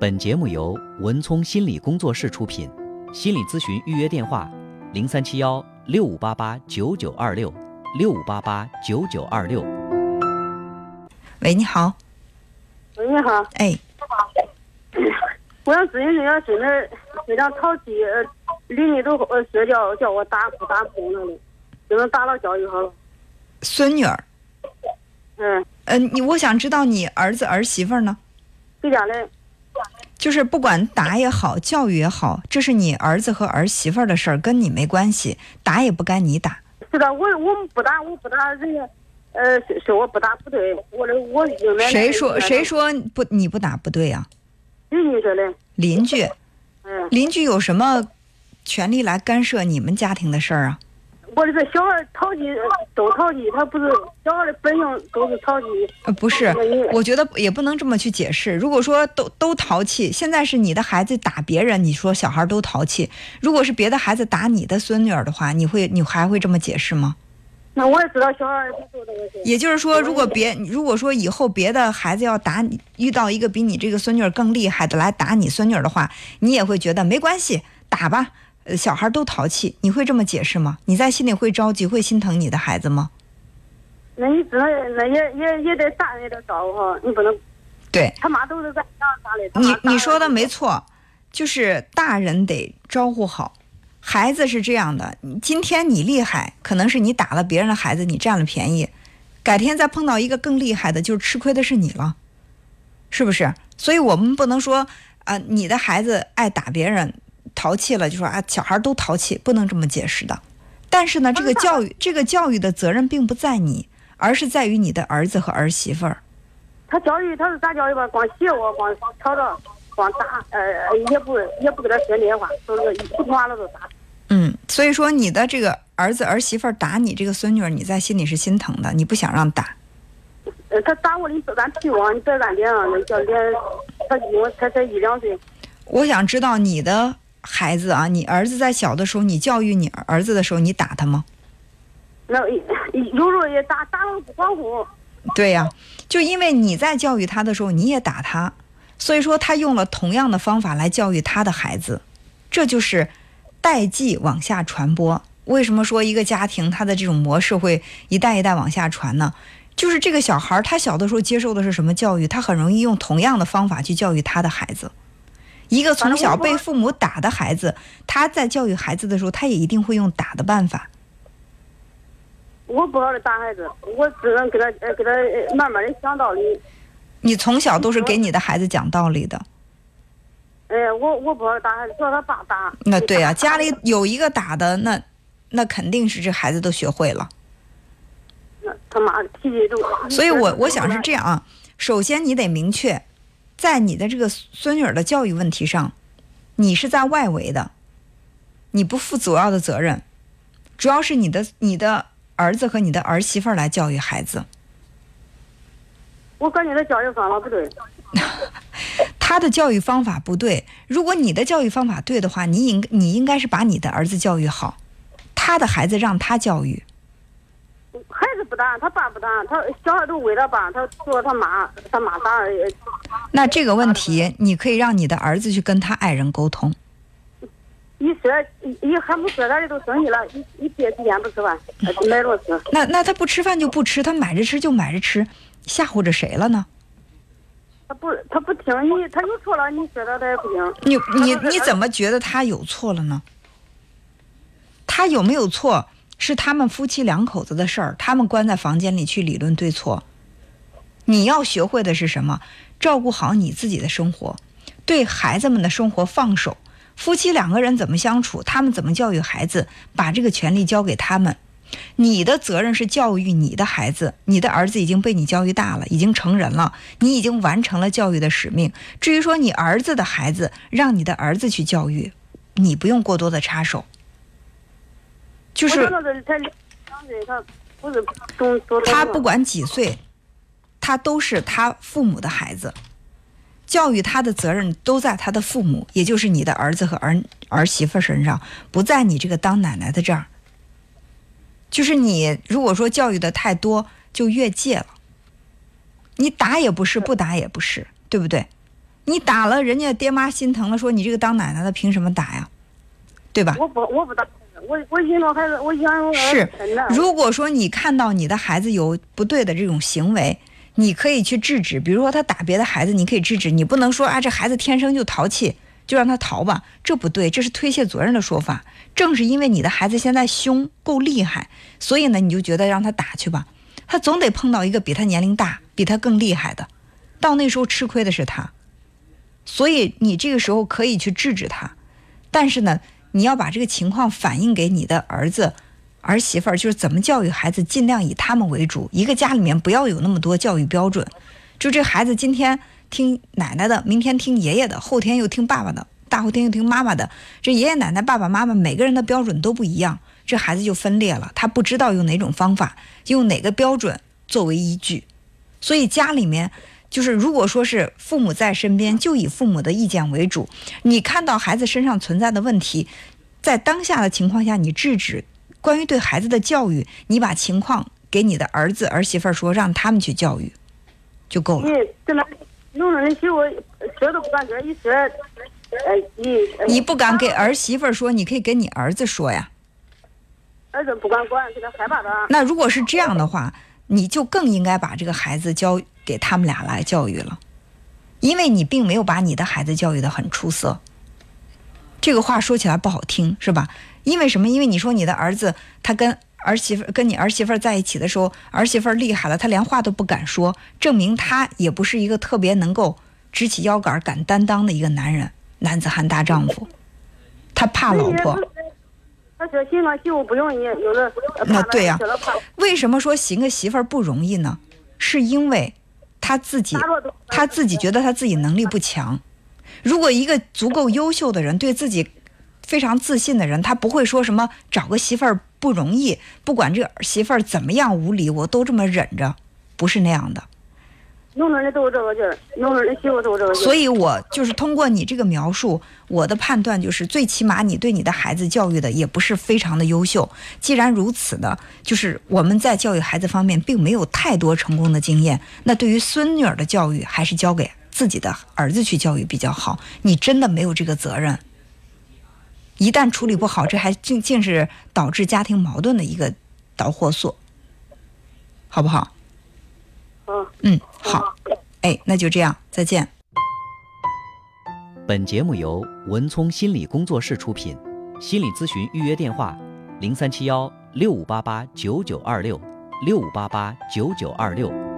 本节目由文聪心理工作室出品，心理咨询预约电话：零三七幺六五八八九九二六六五八八九九二六。喂，你好，喂，你好，哎，我想咨询一下孙女儿非常淘气，呃邻居都呃说叫叫我打不打不那的，只能打了教育好了。孙女儿，嗯，呃，你我想知道你儿子儿媳妇儿呢？给家里就是不管打也好，教育也好，这是你儿子和儿媳妇儿的事儿，跟你没关系，打也不该你打。是的，我我们不打，我不打，人家呃说说我不打不对，我的我应该谁说谁说不你不打不对呀、邻居说的，邻居，嗯，邻居有什么权利来干涉你们家庭的事儿啊？我这个小孩淘气都淘气，他不是小孩的本性都是淘气，呃，不是，我觉得也不能这么去解释。如果说都都淘气，现在是你的孩子打别人，你说小孩都淘气；如果是别的孩子打你的孙女儿的话，你会你还会这么解释吗？那我也知道小孩不做这个，也就是说，如果别如果说以后别的孩子要打你，遇到一个比你这个孙女儿更厉害的来打你孙女儿的话，你也会觉得没关系，打吧。呃，小孩都淘气，你会这么解释吗？你在心里会着急，会心疼你的孩子吗？那你只能那也也也得大人也得照顾好，你不能对，他妈都是在家打的，你你说的没错，就是大人得招呼好，孩子是这样的。今天你厉害，可能是你打了别人的孩子，你占了便宜，改天再碰到一个更厉害的，就是吃亏的是你了，是不是？所以我们不能说啊、你的孩子爱打别人，淘气了就说啊，小孩都淘气，不能这么解释的。但是呢，这个教育，这个教育的责任并不在你，而是在于你的儿子和儿媳妇儿。他教育他是咋教育吧？光写我，光吵着，光打，呃，也不也不给他说那些话，都是一普通话了都打。嗯，所以说你的这个儿子儿媳妇儿打你这个孙女儿，你在心里是心疼的，你不想让打。呃，他打我，你别敢踢我，你别敢脸啊，那叫脸，他因为才才一两岁，我想知道你的孩子啊，你儿子在小的时候，你教育你儿子的时候，你打他吗？那有时候也打，打了不管乎。对呀、就因为你在教育他的时候，你也打他，所以说他用了同样的方法来教育他的孩子，这就是代际往下传播。为什么说一个家庭他的这种模式会一代一代往下传呢？就是这个小孩儿他小的时候接受的是什么教育，他很容易用同样的方法去教育他的孩子。一个从小被父母打的孩子，他在教育孩子的时候，他也一定会用打的办法。我不好的打孩子，我只能给他呃给他呃慢慢的讲道理。你从小都是给你的孩子讲道理的。哎，我我不好的打孩子，主要他爸打。那对啊、家里有一个打的，那那肯定是这孩子都学会了。那他妈脾气都。所以我我想是这样啊，首先你得明确，在你的这个孙女儿的教育问题上，你是在外围的，你不负主要的责任，主要是你的你的儿子和你的儿媳妇儿来教育孩子，我感觉他教育方法不对。他的教育方法不对。如果你的教育方法对的话，你应你应该是把你的儿子教育好，他的孩子让他教育。不打，他爸不打，他小孩都为他爸，他说他妈，他妈打。那这个问题，你可以让你的儿子去跟他爱人沟通。一说一一还不说，他的都生气了，一一憋几天不吃饭，呃买着吃。那那他不吃饭就不吃，他买着吃就买着吃，吓唬着谁了呢？他不他不听你，他有错了，你说他他也不听。你你你怎么觉得他有错了呢？他有没有错是他们夫妻两口子的事儿，他们关在房间里去理论对错。你要学会的是什么？照顾好你自己的生活，对孩子们的生活放手。夫妻两个人怎么相处，他们怎么教育孩子，把这个权利交给他们。你的责任是教育你的孩子，你的儿子已经被你教育大了，已经成人了，你已经完成了教育的使命。至于说你儿子的孩子，让你的儿子去教育，你不用过多的插手。就是他不管几岁，他都是他父母的孩子，教育他的责任都在他的父母，也就是你的儿子和儿儿媳妇身上，不在你这个当奶奶的这儿。就是你如果说教育的太多，就越界了。你打也不是，不打也不是，对不对？你打了，人家爹妈心疼了，说你这个当奶奶的凭什么打呀？对吧？我不我不打，我我心疼孩子，我想我是。如果说你看到你的孩子有不对的这种行为，你可以去制止。比如说他打别的孩子，你可以制止。你不能说啊，这孩子天生就淘气，就让他淘吧，这不对，这是推卸责任的说法。正是因为你的孩子现在凶够厉害，所以呢，你就觉得让他打去吧。他总得碰到一个比他年龄大、比他更厉害的，到那时候吃亏的是他。所以你这个时候可以去制止他，但是呢，你要把这个情况反映给你的儿子、儿媳妇儿，就是怎么教育孩子，尽量以他们为主。一个家里面不要有那么多教育标准，就这孩子今天听奶奶的，明天听爷爷的，后天又听爸爸的，大后天又听妈妈的。这爷爷奶奶、爸爸妈妈每个人的标准都不一样，这孩子就分裂了，他不知道用哪种方法，用哪个标准作为依据。所以家里面。就是如果说是父母在身边，就以父母的意见为主。你看到孩子身上存在的问题，在当下的情况下，你制止。关于对孩子的教育，你把情况给你的儿子儿媳妇儿说，让他们去教育，就够了。你弄着你媳妇说都不敢学一学，呃，你你不敢给儿媳妇儿说，你可以跟你儿子说呀。儿子不敢管，给他害怕他。那如果是这样的话，你就更应该把这个孩子教。给他们俩来教育了，因为你并没有把你的孩子教育的很出色。这个话说起来不好听，是吧？因为什么？因为你说你的儿子他跟儿媳妇跟你儿媳妇在一起的时候，儿媳妇厉害了，他连话都不敢说，证明他也不是一个特别能够直起腰杆、敢担当的一个男人，男子汉大丈夫。他怕老婆。他说行个媳妇不容易，有的那对呀。为什么说寻个媳妇不容易呢？是因为。他自己，他自己觉得他自己能力不强。如果一个足够优秀的人，对自己非常自信的人，他不会说什么找个媳妇儿不容易，不管这媳妇儿怎么样无理，我都这么忍着，不是那样的。农村的都这个劲儿，弄着的媳妇都这个劲儿。所以我就是通过你这个描述，我的判断就是，最起码你对你的孩子教育的也不是非常的优秀。既然如此呢，就是我们在教育孩子方面并没有太多成功的经验。那对于孙女儿的教育，还是交给自己的儿子去教育比较好。你真的没有这个责任。一旦处理不好，这还竟竟是导致家庭矛盾的一个导火索，好不好？嗯，好，哎，那就这样，再见。本节目由文聪心理工作室出品，心理咨询预约电话：零三七幺六五八八九九二六六五八八九九二六。